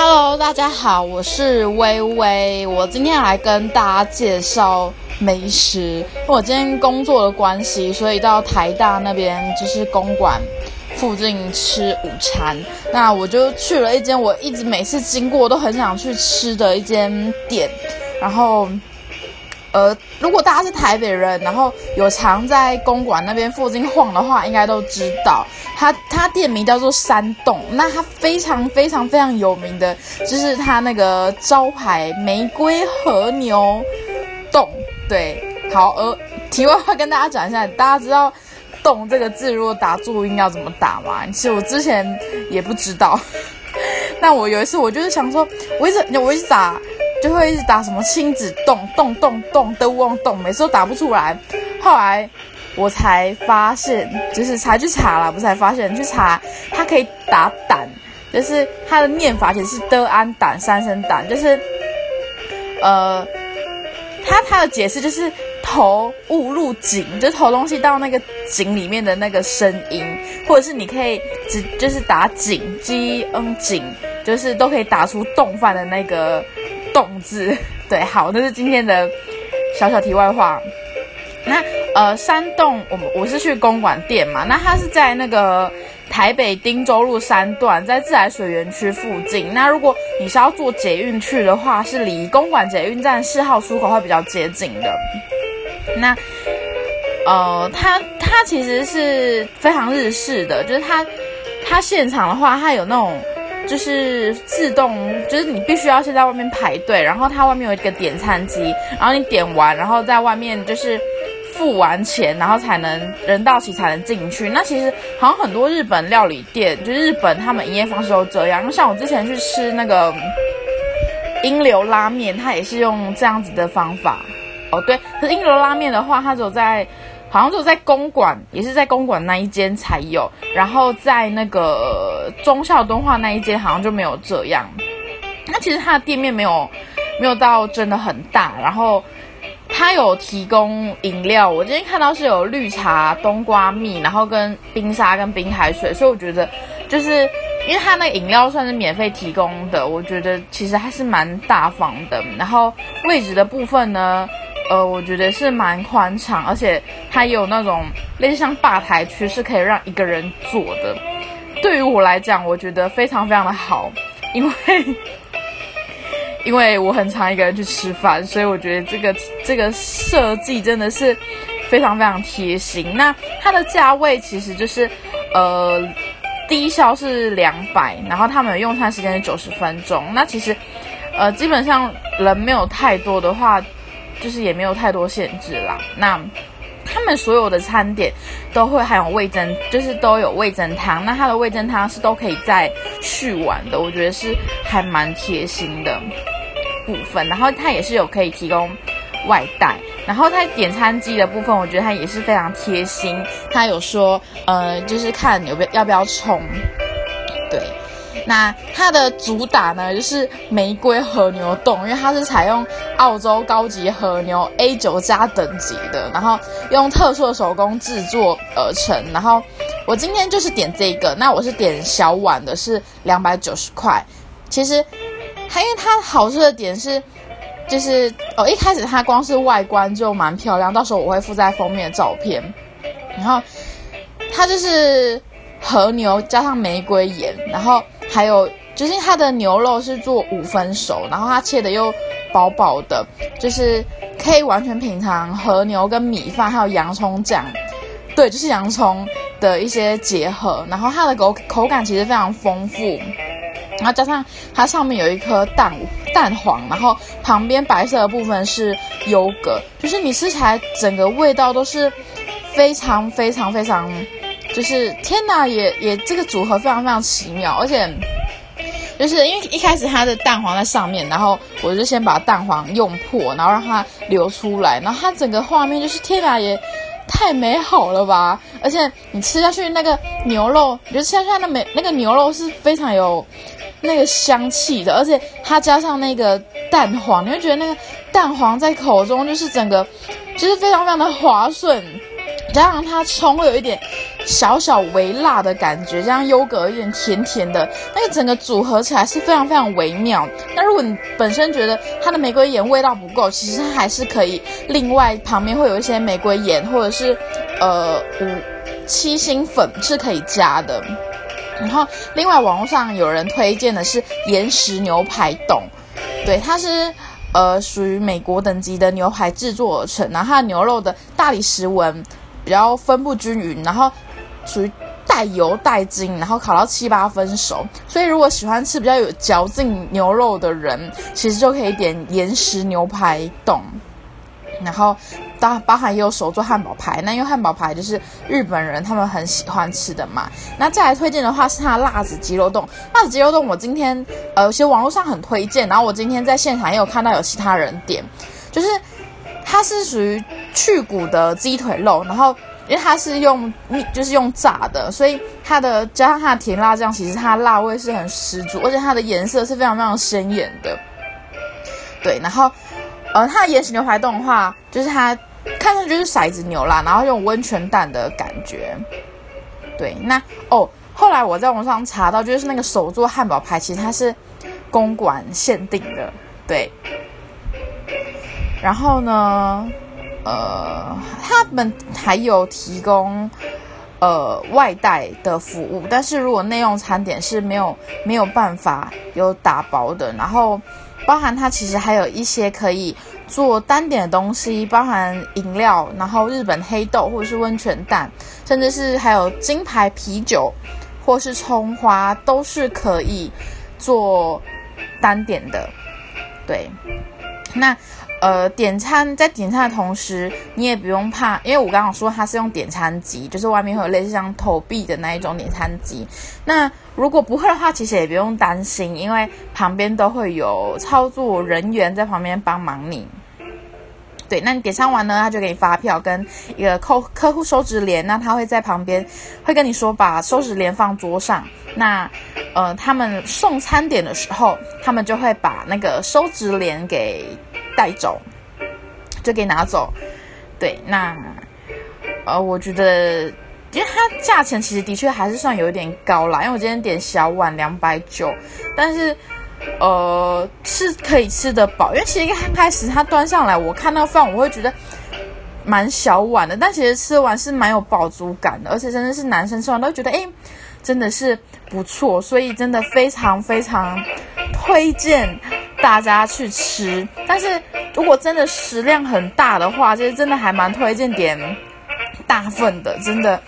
Hello，大家好，我是微微。我今天来跟大家介绍美食。我今天工作的关系，所以到台大那边就是公馆附近吃午餐。那我就去了一间我一直每次经过都很想去吃的一间店。然后，呃，如果大家是台北人，然后有常在公馆那边附近晃的话，应该都知道。它它店名叫做山洞，那它非常非常非常有名的，就是它那个招牌玫瑰和牛洞。对，好，呃，题外话跟大家讲一下，大家知道“洞”这个字如果打注音要怎么打吗？其实我之前也不知道，但我有一次我就是想说，我一直我一直打，就会一直打什么亲子洞洞洞洞都忘冻，每次都打不出来，后来。我才发现，就是才去查了，不是才发现去查，它可以打胆，就是它的念法其实是的安胆三声胆，就是呃，它它的解释就是投物入井，就是投东西到那个井里面的那个声音，或者是你可以只就是打井鸡嗯井，就是都可以打出动饭的那个动字。对，好，这是今天的小小题外话。那呃，山洞，我们我是去公馆店嘛，那它是在那个台北汀州路三段，在自来水园区附近。那如果你是要坐捷运去的话，是离公馆捷运站四号出口会比较接近的。那呃，它它其实是非常日式的，就是它它现场的话，它有那种就是自动，就是你必须要先在外面排队，然后它外面有一个点餐机，然后你点完，然后在外面就是。付完钱，然后才能人到齐才能进去。那其实好像很多日本料理店，就日本他们营业方式都这样。像我之前去吃那个英流拉面，它也是用这样子的方法。哦，对，可是英流拉面的话，它只有在好像只有在公馆，也是在公馆那一间才有。然后在那个忠孝敦化那一间，好像就没有这样。那其实它的店面没有没有到真的很大，然后。它有提供饮料，我今天看到是有绿茶、冬瓜蜜，然后跟冰沙跟冰海水，所以我觉得就是因为它那饮料算是免费提供的，我觉得其实还是蛮大方的。然后位置的部分呢，呃，我觉得是蛮宽敞，而且它有那种类似像吧台区，是可以让一个人坐的。对于我来讲，我觉得非常非常的好，因为。因为我很常一个人去吃饭，所以我觉得这个这个设计真的是非常非常贴心。那它的价位其实就是，呃，低消是两百，然后他们的用餐时间是九十分钟。那其实，呃，基本上人没有太多的话，就是也没有太多限制啦。那他们所有的餐点都会含有味增，就是都有味增汤。那它的味增汤是都可以再续碗的，我觉得是还蛮贴心的部分。然后它也是有可以提供外带。然后它点餐机的部分，我觉得它也是非常贴心。它有说，呃，就是看有没有要不要冲，对。那它的主打呢，就是玫瑰和牛冻，因为它是采用澳洲高级和牛 A 九加等级的，然后用特殊的手工制作而成。然后我今天就是点这个，那我是点小碗的，是两百九十块。其实还因为它好吃的点是，就是哦，一开始它光是外观就蛮漂亮，到时候我会附在封面的照片。然后它就是和牛加上玫瑰盐，然后。还有就是它的牛肉是做五分熟，然后它切的又薄薄的，就是可以完全品尝和牛跟米饭还有洋葱酱，对，就是洋葱的一些结合，然后它的口口感其实非常丰富，然后加上它上面有一颗蛋蛋黄，然后旁边白色的部分是优格，就是你吃起来整个味道都是非常非常非常。就是天哪，也也这个组合非常非常奇妙，而且就是因为一开始它的蛋黄在上面，然后我就先把蛋黄用破，然后让它流出来，然后它整个画面就是天哪，也太美好了吧！而且你吃下去那个牛肉，你就吃下去那美那个牛肉是非常有那个香气的，而且它加上那个蛋黄，你会觉得那个蛋黄在口中就是整个就是非常非常的滑顺。加上它葱会有一点小小微辣的感觉，加上优格有点甜甜的，那个整个组合起来是非常非常微妙。那如果你本身觉得它的玫瑰盐味道不够，其实它还是可以另外旁边会有一些玫瑰盐或者是呃五七星粉是可以加的。然后另外网络上有人推荐的是岩石牛排冻，对，它是。呃，属于美国等级的牛排制作而成，然后它的牛肉的大理石纹比较分布均匀，然后属于带油带筋，然后烤到七八分熟。所以如果喜欢吃比较有嚼劲牛肉的人，其实就可以点岩石牛排冻。然后，包包含也有手做汉堡排，那因为汉堡排就是日本人他们很喜欢吃的嘛。那再来推荐的话是它的辣子鸡肉冻，辣子鸡肉冻我今天呃其实网络上很推荐，然后我今天在现场也有看到有其他人点，就是它是属于去骨的鸡腿肉，然后因为它是用就是用炸的，所以它的加上它的甜辣酱，其实它辣味是很十足，而且它的颜色是非常非常鲜艳的。对，然后。呃，它的岩石牛排冻的话，就是它看上去就是骰子牛啦，然后用温泉蛋的感觉。对，那哦，后来我在网上查到，就是那个手做汉堡排，其实它是公馆限定的。对，然后呢，呃，他们还有提供呃外带的服务，但是如果内用餐点是没有没有办法有打包的，然后。包含它其实还有一些可以做单点的东西，包含饮料，然后日本黑豆或者是温泉蛋，甚至是还有金牌啤酒或是葱花，都是可以做单点的。对，那。呃，点餐在点餐的同时，你也不用怕，因为我刚刚说它是用点餐机，就是外面会有类似像投币的那一种点餐机。那如果不会的话，其实也不用担心，因为旁边都会有操作人员在旁边帮忙你。对，那你点餐完呢，他就给你发票跟一个客客户收纸联，那他会在旁边会跟你说把收纸联放桌上。那呃，他们送餐点的时候，他们就会把那个收纸联给。带走，就给拿走。对，那呃，我觉得，因为它价钱其实的确还是算有一点高啦。因为我今天点小碗两百九，但是呃是可以吃得饱。因为其实刚开始它端上来，我看到饭我会觉得蛮小碗的，但其实吃完是蛮有饱足感的，而且真的是男生吃完都觉得哎，真的是不错。所以真的非常非常推荐。大家去吃，但是如果真的食量很大的话，其实真的还蛮推荐点大份的，真的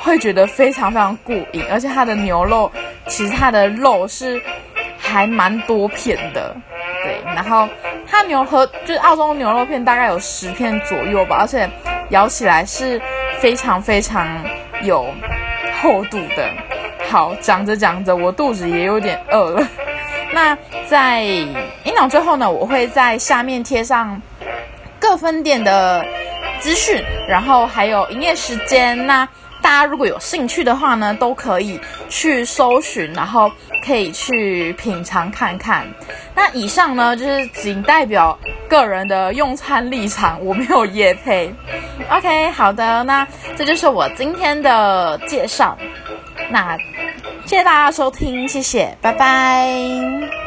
会觉得非常非常过瘾。而且它的牛肉，其实它的肉是还蛮多片的，对。然后它牛和就是澳洲牛肉片大概有十片左右吧，而且咬起来是非常非常有厚度的。好，讲着讲着，我肚子也有点饿了。那在音档最后呢，我会在下面贴上各分店的资讯，然后还有营业时间。那大家如果有兴趣的话呢，都可以去搜寻，然后可以去品尝看看。那以上呢，就是仅代表个人的用餐立场，我没有夜配。OK，好的，那这就是我今天的介绍。那。谢谢大家收听，谢谢，拜拜。